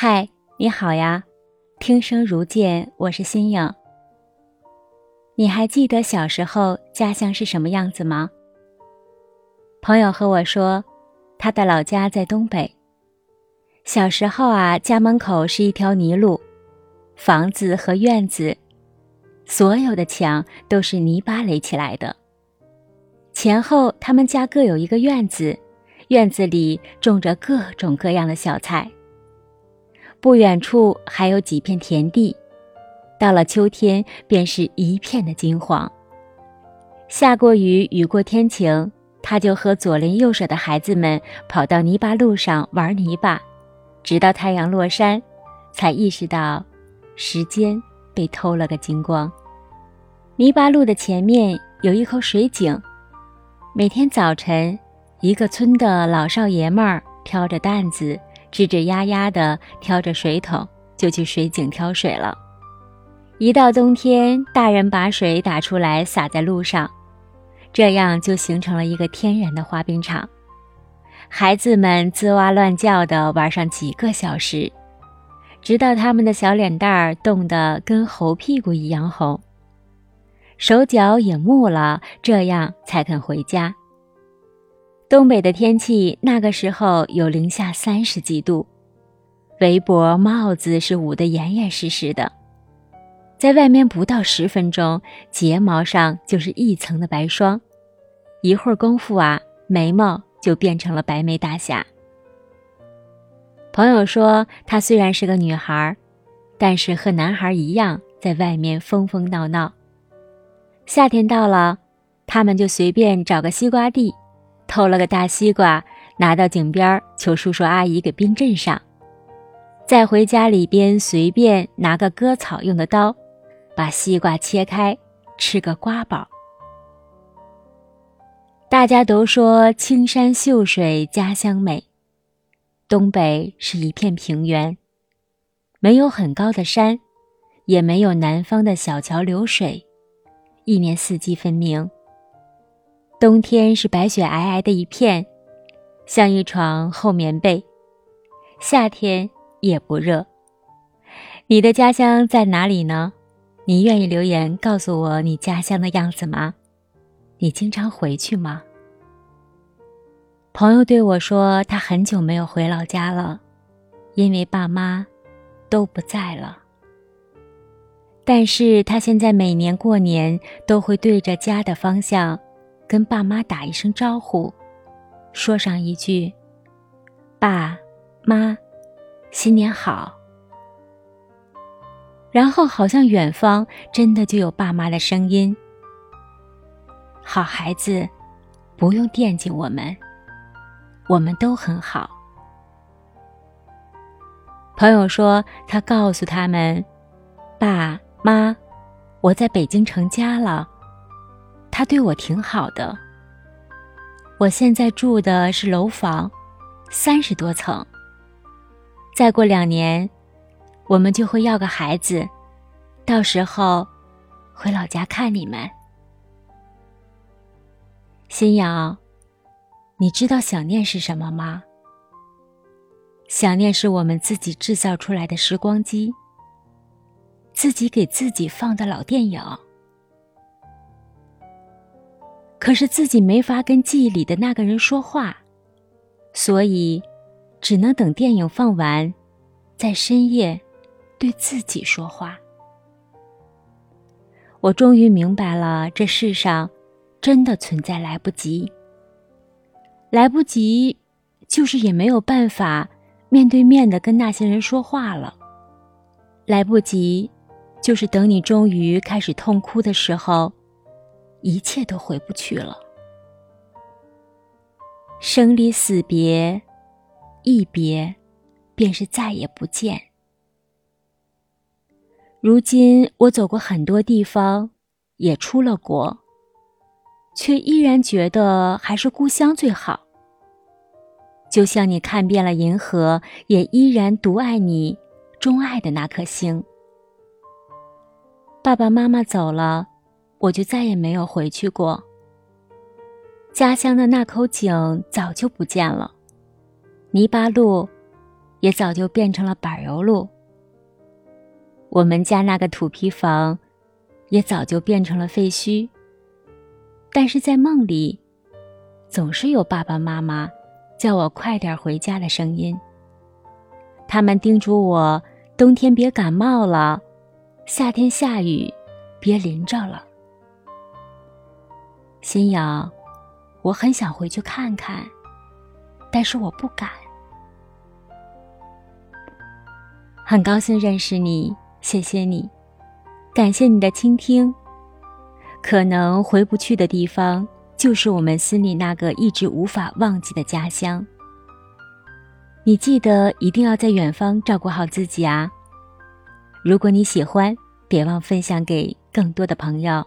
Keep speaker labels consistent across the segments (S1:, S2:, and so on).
S1: 嗨，你好呀！听声如见，我是新颖。你还记得小时候家乡是什么样子吗？朋友和我说，他的老家在东北。小时候啊，家门口是一条泥路，房子和院子，所有的墙都是泥巴垒起来的。前后他们家各有一个院子，院子里种着各种各样的小菜。不远处还有几片田地，到了秋天便是一片的金黄。下过雨，雨过天晴，他就和左邻右舍的孩子们跑到泥巴路上玩泥巴，直到太阳落山，才意识到时间被偷了个精光。泥巴路的前面有一口水井，每天早晨，一个村的老少爷们儿挑着担子。吱吱呀呀地挑着水桶，就去水井挑水了。一到冬天，大人把水打出来洒在路上，这样就形成了一个天然的滑冰场。孩子们吱哇乱叫地玩上几个小时，直到他们的小脸蛋儿冻得跟猴屁股一样红，手脚也木了，这样才肯回家。东北的天气那个时候有零下三十几度，围脖帽子是捂得严严实实的，在外面不到十分钟，睫毛上就是一层的白霜，一会儿功夫啊，眉毛就变成了白眉大侠。朋友说，她虽然是个女孩，但是和男孩一样，在外面疯疯闹闹。夏天到了，他们就随便找个西瓜地。偷了个大西瓜，拿到井边求叔叔阿姨给冰镇上，再回家里边随便拿个割草用的刀，把西瓜切开，吃个瓜饱。大家都说青山秀水家乡美，东北是一片平原，没有很高的山，也没有南方的小桥流水，一年四季分明。冬天是白雪皑皑的一片，像一床厚棉被；夏天也不热。你的家乡在哪里呢？你愿意留言告诉我你家乡的样子吗？你经常回去吗？朋友对我说，他很久没有回老家了，因为爸妈都不在了。但是他现在每年过年都会对着家的方向。跟爸妈打一声招呼，说上一句“爸妈，新年好”，然后好像远方真的就有爸妈的声音：“好孩子，不用惦记我们，我们都很好。”朋友说，他告诉他们：“爸妈，我在北京成家了。”他对我挺好的。我现在住的是楼房，三十多层。再过两年，我们就会要个孩子，到时候回老家看你们。新瑶，你知道想念是什么吗？想念是我们自己制造出来的时光机，自己给自己放的老电影。可是自己没法跟记忆里的那个人说话，所以只能等电影放完，在深夜对自己说话。我终于明白了，这世上真的存在来不及。来不及，就是也没有办法面对面的跟那些人说话了。来不及，就是等你终于开始痛哭的时候。一切都回不去了，生离死别，一别，便是再也不见。如今我走过很多地方，也出了国，却依然觉得还是故乡最好。就像你看遍了银河，也依然独爱你钟爱的那颗星。爸爸妈妈走了。我就再也没有回去过。家乡的那口井早就不见了，泥巴路也早就变成了柏油路。我们家那个土坯房，也早就变成了废墟。但是在梦里，总是有爸爸妈妈叫我快点回家的声音。他们叮嘱我，冬天别感冒了，夏天下雨别淋着了。心痒，我很想回去看看，但是我不敢。很高兴认识你。谢谢你，感谢你的倾听。可能回不去的地方，就是我们心里那个一直无法忘记的家乡。你记得一定要在远方照顾好自己啊！如果你喜欢，别忘分享给更多的朋友。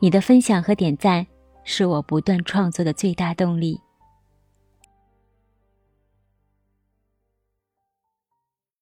S1: 你的分享和点赞是我不断创作的最大动力。